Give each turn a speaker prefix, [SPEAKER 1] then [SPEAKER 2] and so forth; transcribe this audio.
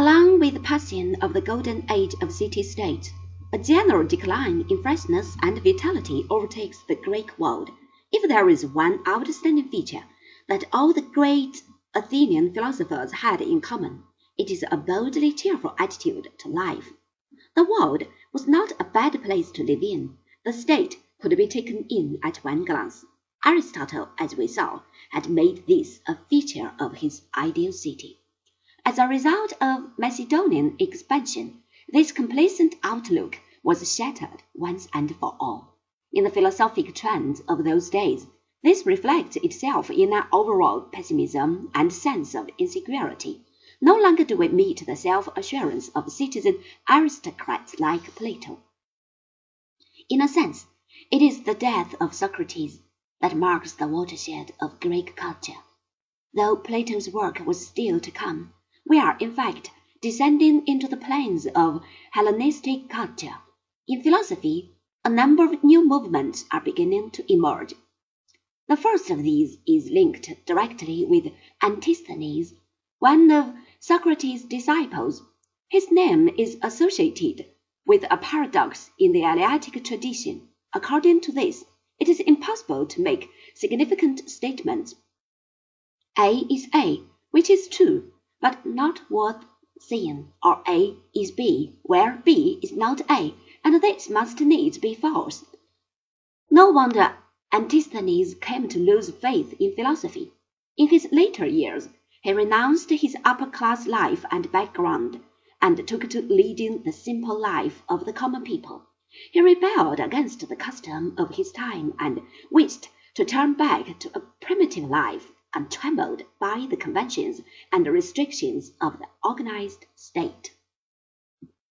[SPEAKER 1] Along with the passing of the golden age of city-states, a general decline in freshness and vitality overtakes the Greek world. If there is one outstanding feature that all the great Athenian philosophers had in common, it is a boldly cheerful attitude to life. The world was not a bad place to live in. The state could be taken in at one glance. Aristotle, as we saw, had made this a feature of his ideal city. As a result of Macedonian expansion, this complacent outlook was shattered once and for all. In the philosophic trends of those days, this reflects itself in an overall pessimism and sense of insecurity. No longer do we meet the self-assurance of citizen aristocrats like Plato. In a sense, it is the death of Socrates that marks the watershed of Greek culture. Though Plato's work was still to come, we are, in fact, descending into the plains of Hellenistic culture. In philosophy, a number of new movements are beginning to emerge. The first of these is linked directly with Antisthenes, one of Socrates' disciples. His name is associated with a paradox in the Eleatic tradition. According to this, it is impossible to make significant statements. A is A, which is true, but not worth seeing, or A is B, where B is not A, and this must needs be false. No wonder Antisthenes came to lose faith in philosophy. In his later years, he renounced his upper-class life and background, and took to leading the simple life of the common people. He rebelled against the custom of his time and wished to turn back to a primitive life untrammeled by the conventions and the restrictions of the organized state.